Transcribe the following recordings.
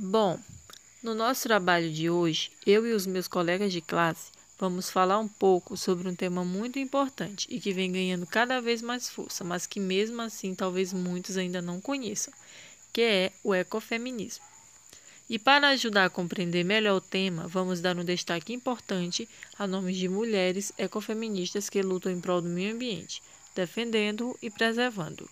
Bom, no nosso trabalho de hoje, eu e os meus colegas de classe vamos falar um pouco sobre um tema muito importante e que vem ganhando cada vez mais força, mas que mesmo assim talvez muitos ainda não conheçam, que é o ecofeminismo. E para ajudar a compreender melhor o tema, vamos dar um destaque importante a nomes de mulheres ecofeministas que lutam em prol do meio ambiente, defendendo-o e preservando-o.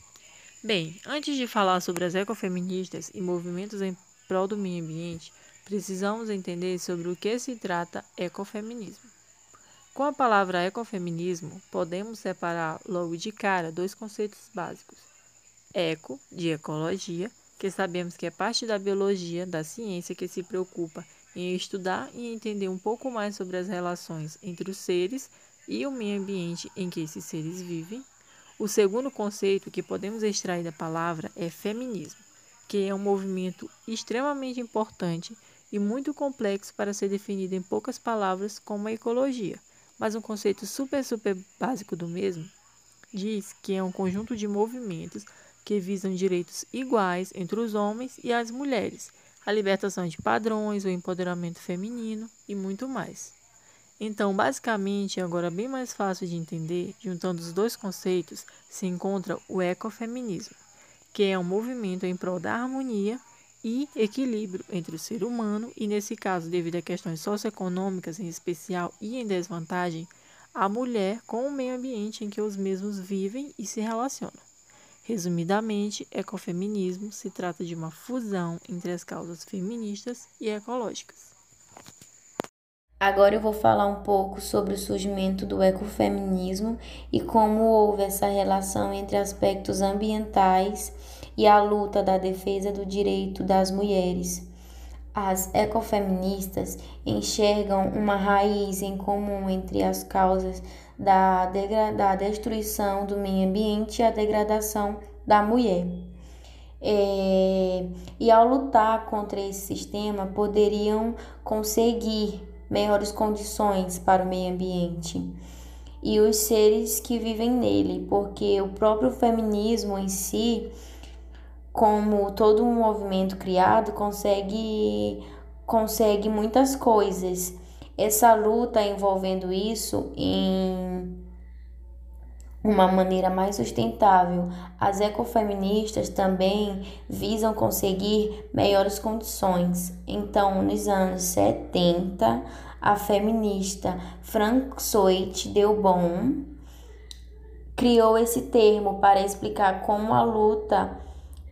Bem, antes de falar sobre as ecofeministas e movimentos em prol do meio ambiente, precisamos entender sobre o que se trata ecofeminismo. Com a palavra ecofeminismo, podemos separar logo de cara dois conceitos básicos. Eco, de ecologia, que sabemos que é parte da biologia, da ciência que se preocupa em estudar e entender um pouco mais sobre as relações entre os seres e o meio ambiente em que esses seres vivem. O segundo conceito que podemos extrair da palavra é feminismo que é um movimento extremamente importante e muito complexo para ser definido em poucas palavras como a ecologia, mas um conceito super, super básico do mesmo diz que é um conjunto de movimentos que visam direitos iguais entre os homens e as mulheres, a libertação de padrões, o empoderamento feminino e muito mais. Então, basicamente, agora bem mais fácil de entender, juntando os dois conceitos, se encontra o ecofeminismo que é um movimento em prol da harmonia e equilíbrio entre o ser humano e, nesse caso, devido a questões socioeconômicas em especial e em desvantagem, a mulher com o meio ambiente em que os mesmos vivem e se relacionam. Resumidamente, ecofeminismo se trata de uma fusão entre as causas feministas e ecológicas. Agora eu vou falar um pouco sobre o surgimento do ecofeminismo e como houve essa relação entre aspectos ambientais e a luta da defesa do direito das mulheres. As ecofeministas enxergam uma raiz em comum entre as causas da, da destruição do meio ambiente e a degradação da mulher. É, e ao lutar contra esse sistema, poderiam conseguir melhores condições para o meio ambiente e os seres que vivem nele, porque o próprio feminismo em si, como todo um movimento criado, consegue consegue muitas coisas. Essa luta envolvendo isso em uma maneira mais sustentável. As ecofeministas também visam conseguir melhores condições. Então, nos anos 70, a feminista Françoise Delbon criou esse termo para explicar como a luta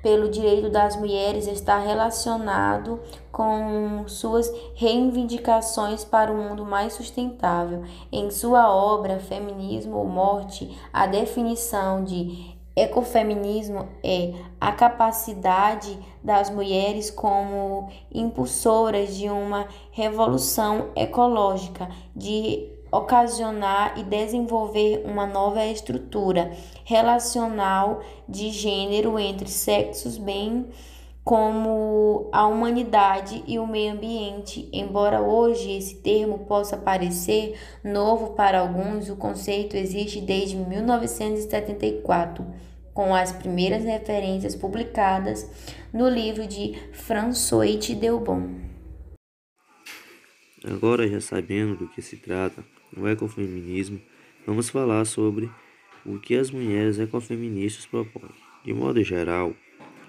pelo direito das mulheres está relacionado com suas reivindicações para um mundo mais sustentável. Em sua obra Feminismo ou Morte, a definição de ecofeminismo é a capacidade das mulheres como impulsoras de uma revolução ecológica, de ocasionar e desenvolver uma nova estrutura relacional de gênero entre sexos, bem como a humanidade e o meio ambiente. Embora hoje esse termo possa parecer novo para alguns, o conceito existe desde 1974, com as primeiras referências publicadas no livro de François Delbon. Agora já sabendo do que se trata, o ecofeminismo, vamos falar sobre o que as mulheres ecofeministas propõem. De modo geral,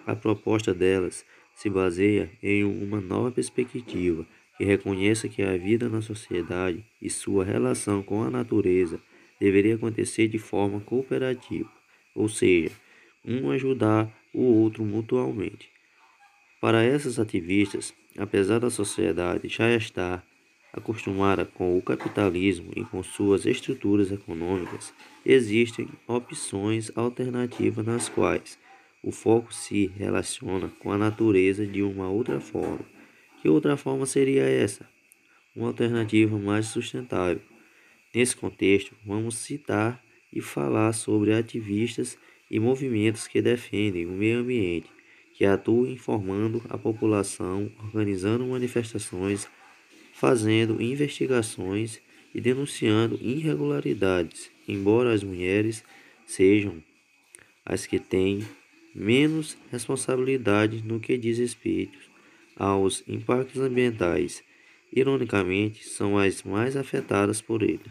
a proposta delas se baseia em uma nova perspectiva que reconheça que a vida na sociedade e sua relação com a natureza deveria acontecer de forma cooperativa, ou seja, um ajudar o outro mutualmente. Para essas ativistas, apesar da sociedade já estar acostumada com o capitalismo e com suas estruturas econômicas, existem opções alternativas nas quais o foco se relaciona com a natureza de uma outra forma. Que outra forma seria essa? Uma alternativa mais sustentável. Nesse contexto, vamos citar e falar sobre ativistas e movimentos que defendem o meio ambiente, que atuam informando a população, organizando manifestações fazendo investigações e denunciando irregularidades, embora as mulheres sejam as que têm menos responsabilidade no que diz respeito aos impactos ambientais. Ironicamente, são as mais afetadas por ele.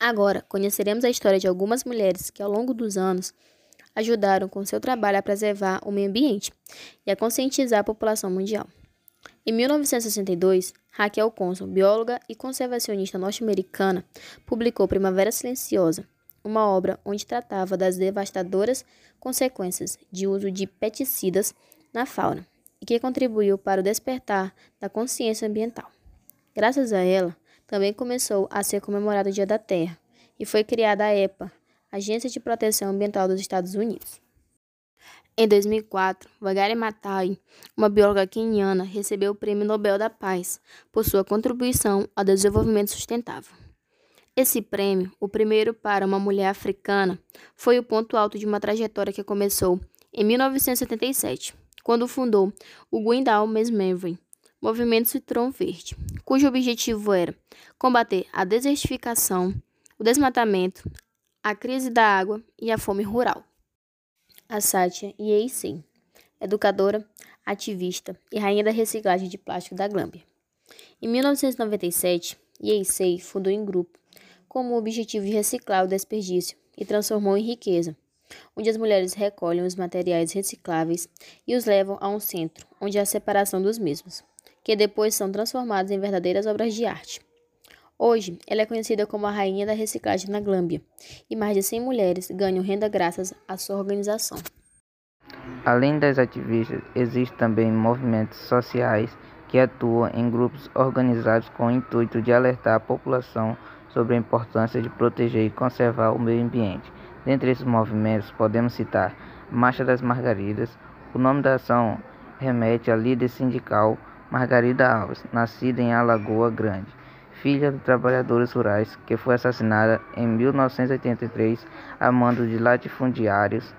Agora, conheceremos a história de algumas mulheres que, ao longo dos anos, ajudaram com seu trabalho a preservar o meio ambiente e a conscientizar a população mundial. Em 1962, Raquel Conson, bióloga e conservacionista norte-americana, publicou Primavera Silenciosa, uma obra onde tratava das devastadoras consequências de uso de pesticidas na fauna e que contribuiu para o despertar da consciência ambiental. Graças a ela, também começou a ser comemorado o Dia da Terra e foi criada a EPA, Agência de Proteção Ambiental dos Estados Unidos. Em 2004, Wangari Maathai, uma bióloga queniana, recebeu o Prêmio Nobel da Paz por sua contribuição ao desenvolvimento sustentável. Esse prêmio, o primeiro para uma mulher africana, foi o ponto alto de uma trajetória que começou em 1977, quando fundou o Gwendal Mesmery, Movimento Citron Verde, cujo objetivo era combater a desertificação, o desmatamento, a crise da água e a fome rural. A Sátia Yeisen, educadora, ativista e rainha da reciclagem de plástico da Glâmbia. Em 1997, Yeisei fundou um grupo com o objetivo de reciclar o desperdício e transformou em riqueza onde as mulheres recolhem os materiais recicláveis e os levam a um centro, onde há separação dos mesmos que depois são transformados em verdadeiras obras de arte. Hoje, ela é conhecida como a rainha da reciclagem na Glâmbia, e mais de 100 mulheres ganham renda graças à sua organização. Além das ativistas, existem também movimentos sociais que atuam em grupos organizados com o intuito de alertar a população sobre a importância de proteger e conservar o meio ambiente. Dentre esses movimentos, podemos citar Marcha das Margaridas. O nome da ação remete à líder sindical Margarida Alves, nascida em Alagoa Grande, filha de trabalhadores rurais, que foi assassinada em 1983 a mando de latifundiários.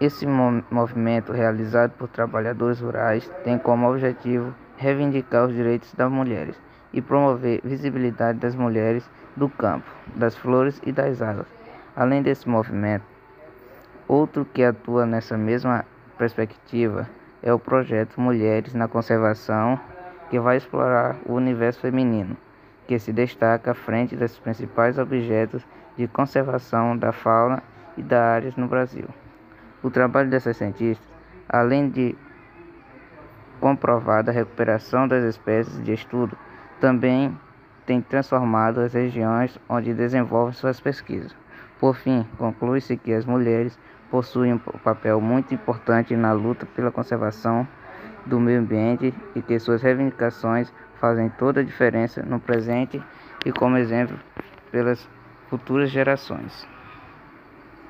Esse movimento, realizado por trabalhadores rurais, tem como objetivo reivindicar os direitos das mulheres e promover visibilidade das mulheres do campo, das flores e das águas. Além desse movimento, outro que atua nessa mesma perspectiva é o projeto Mulheres na Conservação, que vai explorar o universo feminino, que se destaca à frente dos principais objetos de conservação da fauna e da áreas no Brasil. O trabalho dessas cientistas, além de comprovada recuperação das espécies de estudo, também tem transformado as regiões onde desenvolvem suas pesquisas. Por fim, conclui-se que as mulheres possuem um papel muito importante na luta pela conservação do meio ambiente e que suas reivindicações fazem toda a diferença no presente e como exemplo pelas futuras gerações.